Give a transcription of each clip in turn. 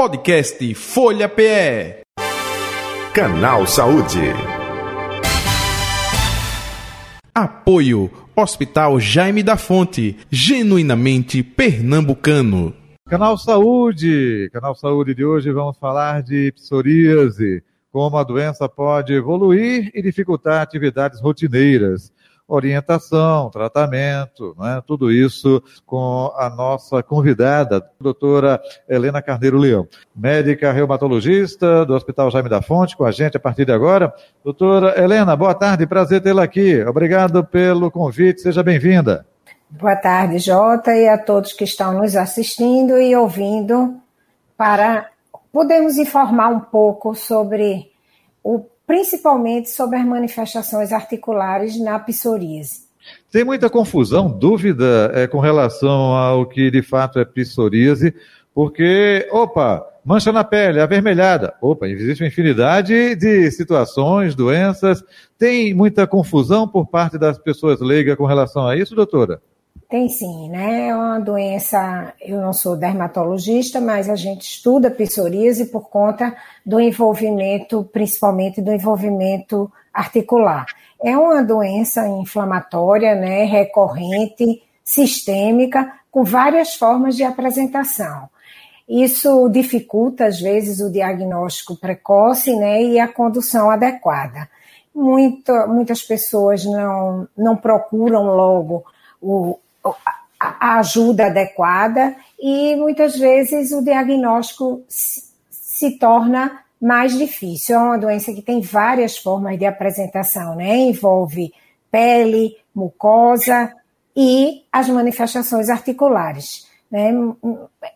Podcast Folha PE. Canal Saúde. Apoio Hospital Jaime da Fonte, genuinamente pernambucano. Canal Saúde, Canal Saúde de hoje vamos falar de psoríase, como a doença pode evoluir e dificultar atividades rotineiras orientação, tratamento, né? tudo isso com a nossa convidada, doutora Helena Carneiro Leão, médica reumatologista do Hospital Jaime da Fonte, com a gente a partir de agora. Doutora Helena, boa tarde, prazer tê-la aqui. Obrigado pelo convite, seja bem-vinda. Boa tarde, Jota, e a todos que estão nos assistindo e ouvindo, para podermos informar um pouco sobre o principalmente sobre as manifestações articulares na psoríase. Tem muita confusão, dúvida é, com relação ao que de fato é psoríase, porque, opa, mancha na pele, avermelhada. Opa, existe uma infinidade de situações, doenças. Tem muita confusão por parte das pessoas leigas com relação a isso, doutora? Tem sim, né? É uma doença, eu não sou dermatologista, mas a gente estuda psoríase por conta do envolvimento, principalmente do envolvimento articular. É uma doença inflamatória, né, recorrente, sistêmica, com várias formas de apresentação. Isso dificulta, às vezes, o diagnóstico precoce né, e a condução adequada. Muita, muitas pessoas não, não procuram logo o, a ajuda adequada e muitas vezes o diagnóstico se torna mais difícil. É uma doença que tem várias formas de apresentação, né? Envolve pele, mucosa e as manifestações articulares. Né?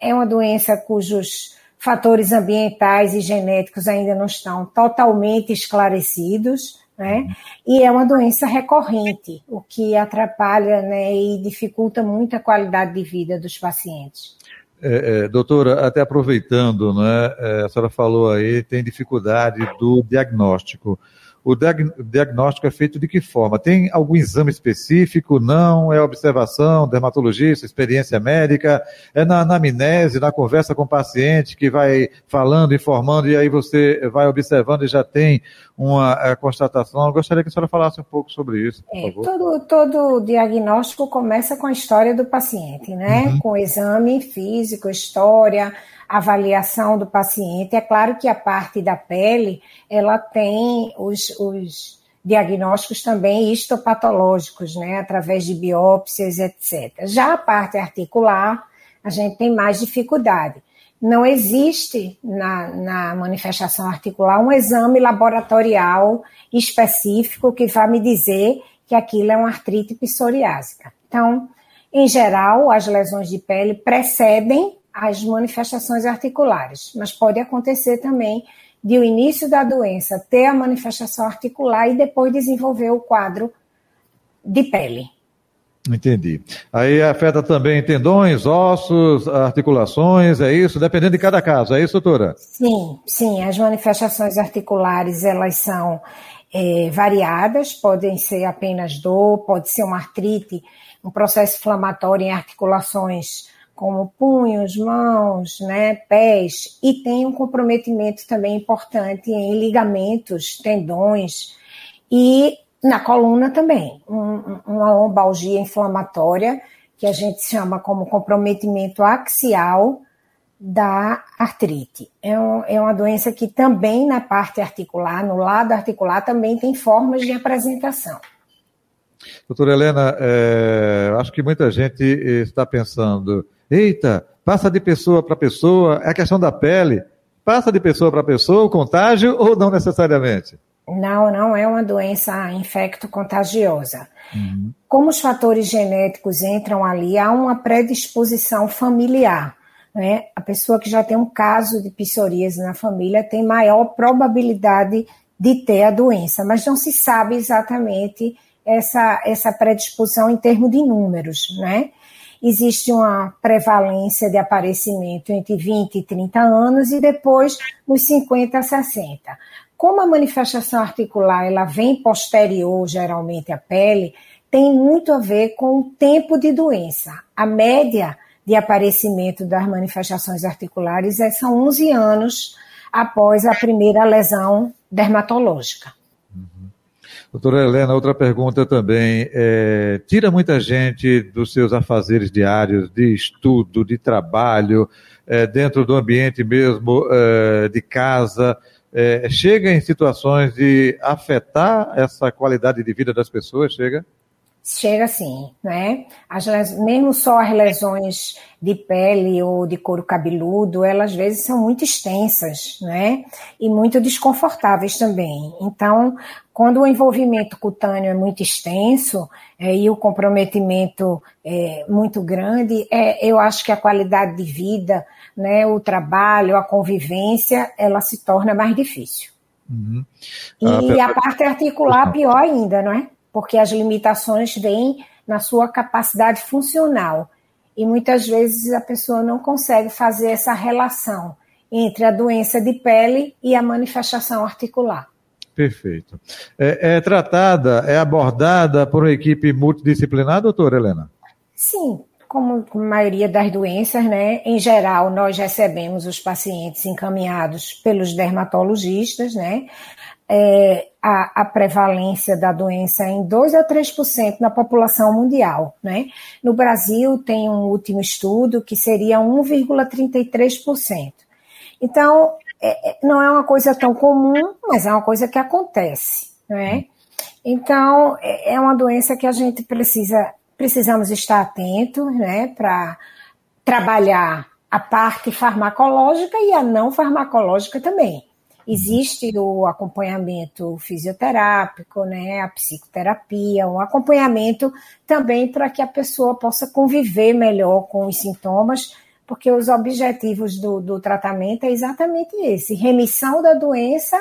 É uma doença cujos fatores ambientais e genéticos ainda não estão totalmente esclarecidos, né? E é uma doença recorrente, o que atrapalha né, e dificulta muito a qualidade de vida dos pacientes. É, é, doutora, até aproveitando, né, é, a senhora falou aí, tem dificuldade do diagnóstico. O diagnóstico é feito de que forma? Tem algum exame específico? Não? É observação, dermatologista, experiência médica? É na anamnese, na conversa com o paciente que vai falando, informando e aí você vai observando e já tem uma é, constatação? Eu gostaria que a senhora falasse um pouco sobre isso, por é, favor. Todo, todo diagnóstico começa com a história do paciente, né? Uhum. Com exame físico, história, avaliação do paciente. É claro que a parte da pele, ela tem os, os diagnósticos também histopatológicos, né, através de biópsias, etc. Já a parte articular, a gente tem mais dificuldade. Não existe na, na manifestação articular um exame laboratorial específico que vá me dizer que aquilo é uma artrite psoriásica. Então, em geral, as lesões de pele precedem as manifestações articulares, mas pode acontecer também de o início da doença ter a manifestação articular e depois desenvolver o quadro de pele. Entendi. Aí afeta também tendões, ossos, articulações, é isso? Dependendo de cada caso, é isso, doutora? Sim, sim. As manifestações articulares, elas são é, variadas, podem ser apenas dor, pode ser uma artrite, um processo inflamatório em articulações como punhos, mãos, né, pés, e tem um comprometimento também importante em ligamentos, tendões e na coluna também, um, uma lombalgia inflamatória que a gente chama como comprometimento axial da artrite. É, um, é, uma doença que também na parte articular, no lado articular, também tem formas de apresentação. Doutora Helena, é, acho que muita gente está pensando, Eita, passa de pessoa para pessoa, é a questão da pele. Passa de pessoa para pessoa o contágio ou não necessariamente? Não, não é uma doença infecto-contagiosa. Uhum. Como os fatores genéticos entram ali, há uma predisposição familiar. Né? A pessoa que já tem um caso de psoríase na família tem maior probabilidade de ter a doença, mas não se sabe exatamente essa, essa predisposição em termos de números, né? Existe uma prevalência de aparecimento entre 20 e 30 anos e depois nos 50 a 60. Como a manifestação articular ela vem posterior geralmente à pele, tem muito a ver com o tempo de doença. A média de aparecimento das manifestações articulares é, são 11 anos após a primeira lesão dermatológica. Doutora Helena, outra pergunta também. É, tira muita gente dos seus afazeres diários de estudo, de trabalho, é, dentro do ambiente mesmo é, de casa, é, chega em situações de afetar essa qualidade de vida das pessoas, chega? Chega sim, né? As, mesmo só as lesões de pele ou de couro cabeludo, elas às vezes são muito extensas, né? E muito desconfortáveis também. Então, quando o envolvimento cutâneo é muito extenso é, e o comprometimento é muito grande, é, eu acho que a qualidade de vida, né, o trabalho, a convivência, ela se torna mais difícil. Uhum. E ah, a parte articular, pior ainda, não é? porque as limitações vêm na sua capacidade funcional. E muitas vezes a pessoa não consegue fazer essa relação entre a doença de pele e a manifestação articular. Perfeito. É, é tratada, é abordada por uma equipe multidisciplinar, doutora Helena? Sim, como a maioria das doenças, né? Em geral, nós recebemos os pacientes encaminhados pelos dermatologistas, né? é, a, a, prevalência da doença em 2 a 3% na população mundial. Né? No Brasil, tem um último estudo que seria 1,33%. Então, é, é, não é uma coisa tão comum, mas é uma coisa que acontece. Né? Então, é, é uma doença que a gente precisa, precisamos estar atentos né, para trabalhar a parte farmacológica e a não farmacológica também. Existe o acompanhamento fisioterápico, né, a psicoterapia, um acompanhamento também para que a pessoa possa conviver melhor com os sintomas, porque os objetivos do, do tratamento é exatamente esse: remissão da doença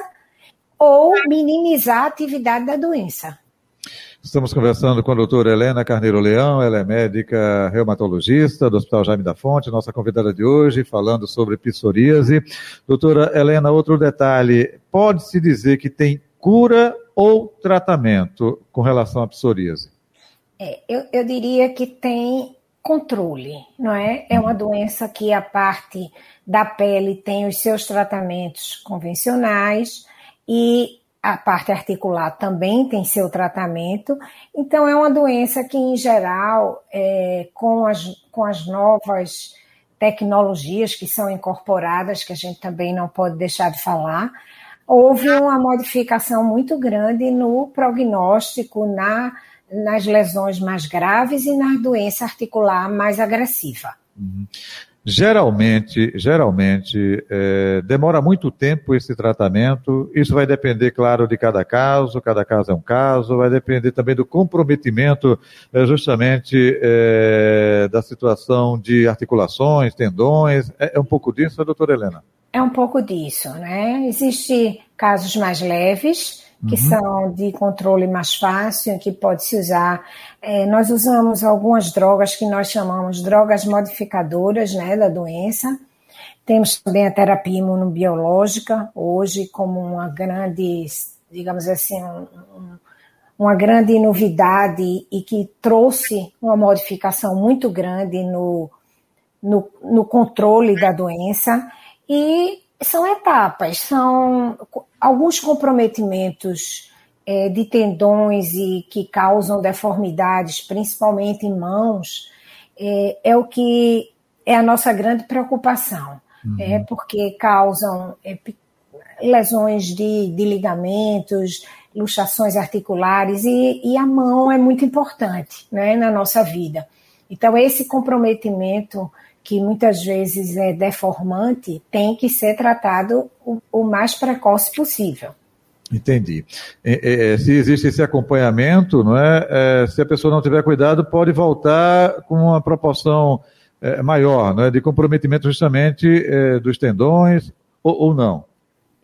ou minimizar a atividade da doença. Estamos conversando com a doutora Helena Carneiro Leão, ela é médica reumatologista do Hospital Jaime da Fonte, nossa convidada de hoje, falando sobre psoríase. Doutora Helena, outro detalhe, pode-se dizer que tem cura ou tratamento com relação à psoríase? É, eu, eu diria que tem controle, não é? É uma doença que a parte da pele tem os seus tratamentos convencionais e a parte articular também tem seu tratamento, então é uma doença que, em geral, é, com, as, com as novas tecnologias que são incorporadas, que a gente também não pode deixar de falar, houve uma modificação muito grande no prognóstico, na, nas lesões mais graves e na doença articular mais agressiva. Uhum. Geralmente, geralmente é, demora muito tempo esse tratamento. Isso vai depender, claro, de cada caso. Cada caso é um caso. Vai depender também do comprometimento, é, justamente é, da situação de articulações, tendões. É, é um pouco disso, doutora Helena? É um pouco disso, né? Existem casos mais leves que uhum. são de controle mais fácil, que pode se usar. É, nós usamos algumas drogas que nós chamamos drogas modificadoras né, da doença. Temos também a terapia imunobiológica, hoje como uma grande, digamos assim, um, uma grande novidade e que trouxe uma modificação muito grande no, no, no controle da doença. E são etapas, são alguns comprometimentos é, de tendões e que causam deformidades, principalmente em mãos, é, é o que é a nossa grande preocupação, uhum. é porque causam é, lesões de, de, ligamentos, luxações articulares e, e, a mão é muito importante né, na nossa vida. Então, esse comprometimento que muitas vezes é deformante, tem que ser tratado o, o mais precoce possível. Entendi. É, é, se existe esse acompanhamento, não é, é, se a pessoa não tiver cuidado, pode voltar com uma proporção é, maior, não é, de comprometimento justamente é, dos tendões ou, ou não.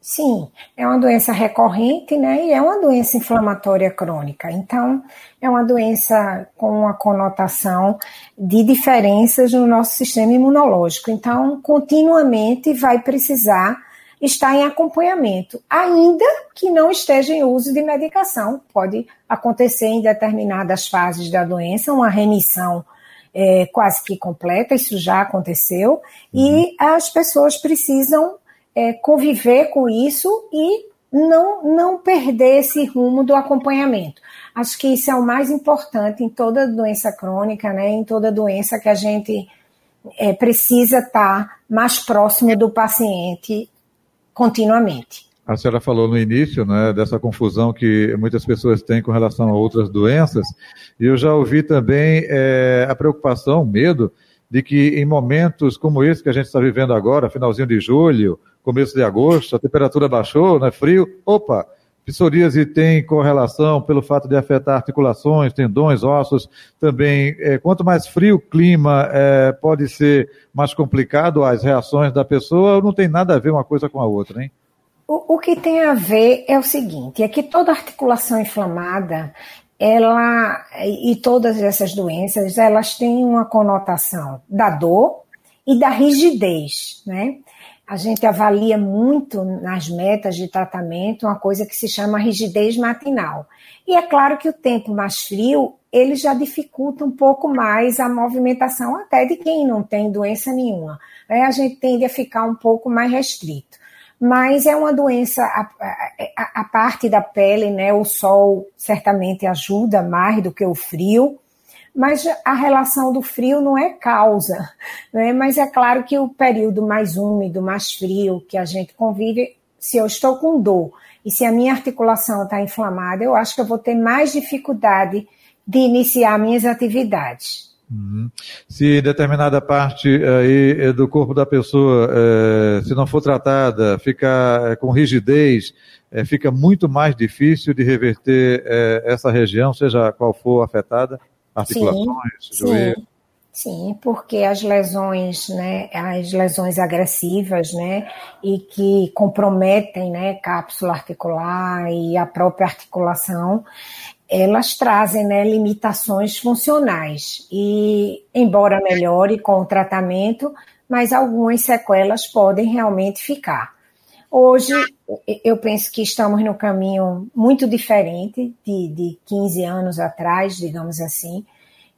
Sim, é uma doença recorrente, né? E é uma doença inflamatória crônica. Então, é uma doença com uma conotação de diferenças no nosso sistema imunológico. Então, continuamente vai precisar estar em acompanhamento, ainda que não esteja em uso de medicação. Pode acontecer em determinadas fases da doença uma remissão é, quase que completa, isso já aconteceu, e as pessoas precisam é, conviver com isso e não, não perder esse rumo do acompanhamento. Acho que isso é o mais importante em toda doença crônica, né, em toda doença que a gente é, precisa estar mais próximo do paciente continuamente. A senhora falou no início né, dessa confusão que muitas pessoas têm com relação a outras doenças, e eu já ouvi também é, a preocupação, o medo, de que em momentos como esse que a gente está vivendo agora, finalzinho de julho, começo de agosto, a temperatura baixou, né, frio, opa, psoríase tem correlação pelo fato de afetar articulações, tendões, ossos, também, é, quanto mais frio o clima, é, pode ser mais complicado as reações da pessoa, não tem nada a ver uma coisa com a outra, hein? O, o que tem a ver é o seguinte, é que toda articulação inflamada, ela e todas essas doenças, elas têm uma conotação da dor e da rigidez, né? A gente avalia muito nas metas de tratamento uma coisa que se chama rigidez matinal. E é claro que o tempo mais frio, ele já dificulta um pouco mais a movimentação até de quem não tem doença nenhuma. Aí a gente tende a ficar um pouco mais restrito mas é uma doença, a, a, a, parte da pele, né? O sol certamente ajuda mais do que o frio, mas a relação do frio não é causa, né? Mas é claro que o período mais úmido, mais frio que a gente convive, se eu estou com dor e se a minha articulação está inflamada, eu acho que eu vou ter mais dificuldade de iniciar minhas atividades. Uhum. Se determinada parte aí eh, do corpo da pessoa, é, se não for tratada, fica com rigidez, é, fica muito mais difícil de reverter é, essa região, seja qual for afetada, articulações, sim, joelho. Sim. Sim, porque as lesões, né, as lesões agressivas, né, e que comprometem, né, cápsula articular e a própria articulação, elas trazem né, limitações funcionais e, embora melhore com o tratamento, mas algumas sequelas podem realmente ficar. Hoje, eu penso que estamos no caminho muito diferente de, de 15 anos atrás, digamos assim,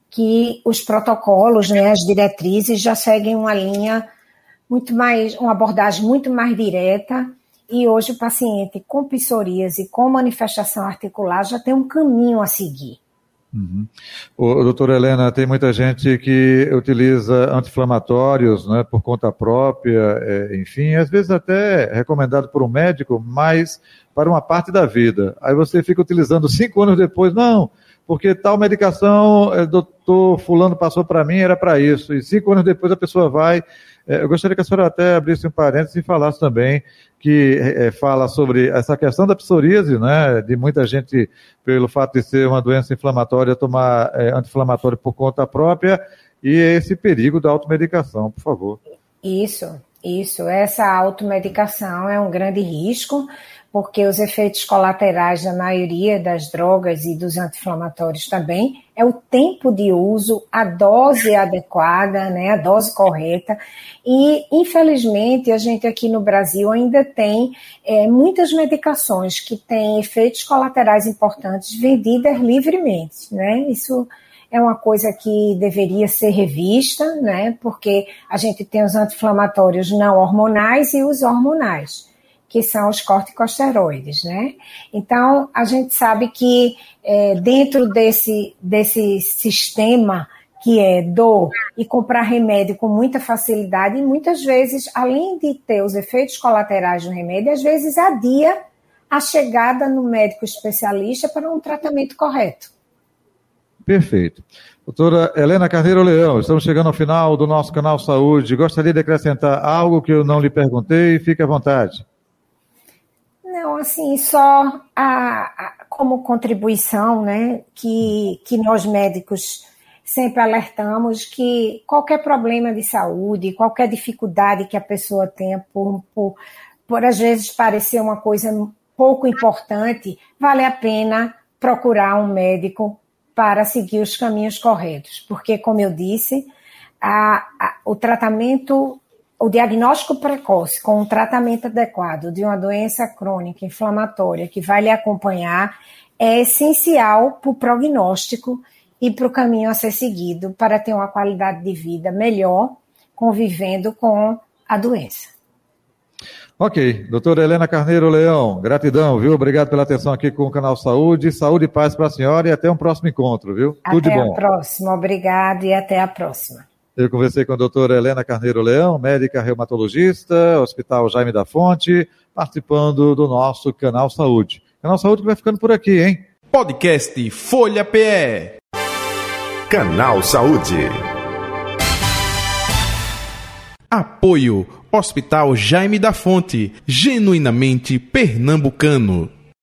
que os protocolos, né, as diretrizes já seguem uma linha muito mais, uma abordagem muito mais direta e hoje o paciente com psoríase, com manifestação articular, já tem um caminho a seguir. Uhum. O, doutora Helena, tem muita gente que utiliza anti-inflamatórios né, por conta própria, é, enfim, às vezes até recomendado por um médico, mas para uma parte da vida. Aí você fica utilizando cinco anos depois, não, porque tal medicação, é, doutor fulano passou para mim, era para isso. E cinco anos depois a pessoa vai. É, eu gostaria que a senhora até abrisse um parênteses e falasse também que é, fala sobre essa questão da psoríase, né, de muita gente, pelo fato de ser uma doença inflamatória, tomar é, anti-inflamatório por conta própria, e esse perigo da automedicação, por favor. Isso, isso. Essa automedicação é um grande risco, porque os efeitos colaterais da maioria das drogas e dos anti-inflamatórios também é o tempo de uso, a dose adequada, né, a dose correta. E, infelizmente, a gente aqui no Brasil ainda tem é, muitas medicações que têm efeitos colaterais importantes vendidas livremente, né? Isso é uma coisa que deveria ser revista, né? Porque a gente tem os anti-inflamatórios não hormonais e os hormonais que são os corticosteroides, né? Então, a gente sabe que é, dentro desse, desse sistema que é dor e comprar remédio com muita facilidade, e muitas vezes, além de ter os efeitos colaterais do remédio, às vezes adia a chegada no médico especialista para um tratamento correto. Perfeito. Doutora Helena Carneiro Leão, estamos chegando ao final do nosso canal Saúde. Gostaria de acrescentar algo que eu não lhe perguntei, fique à vontade. Não, assim, só a, a, como contribuição, né, que, que nós médicos sempre alertamos que qualquer problema de saúde, qualquer dificuldade que a pessoa tenha por, por, por às vezes parecer uma coisa pouco importante, vale a pena procurar um médico para seguir os caminhos corretos, porque, como eu disse, a, a, o tratamento o diagnóstico precoce com um tratamento adequado de uma doença crônica inflamatória que vai lhe acompanhar é essencial para o prognóstico e para o caminho a ser seguido para ter uma qualidade de vida melhor, convivendo com a doença. Ok, doutora Helena Carneiro Leão, gratidão, viu? Obrigado pela atenção aqui com o Canal Saúde. Saúde e paz para a senhora e até um próximo encontro, viu? Até Tudo de bom. Até a próxima, obrigado e até a próxima. Eu conversei com a doutora Helena Carneiro Leão, médica reumatologista, Hospital Jaime da Fonte, participando do nosso Canal Saúde. Canal Saúde que vai ficando por aqui, hein? Podcast Folha PE. Canal Saúde. Apoio Hospital Jaime da Fonte, genuinamente pernambucano.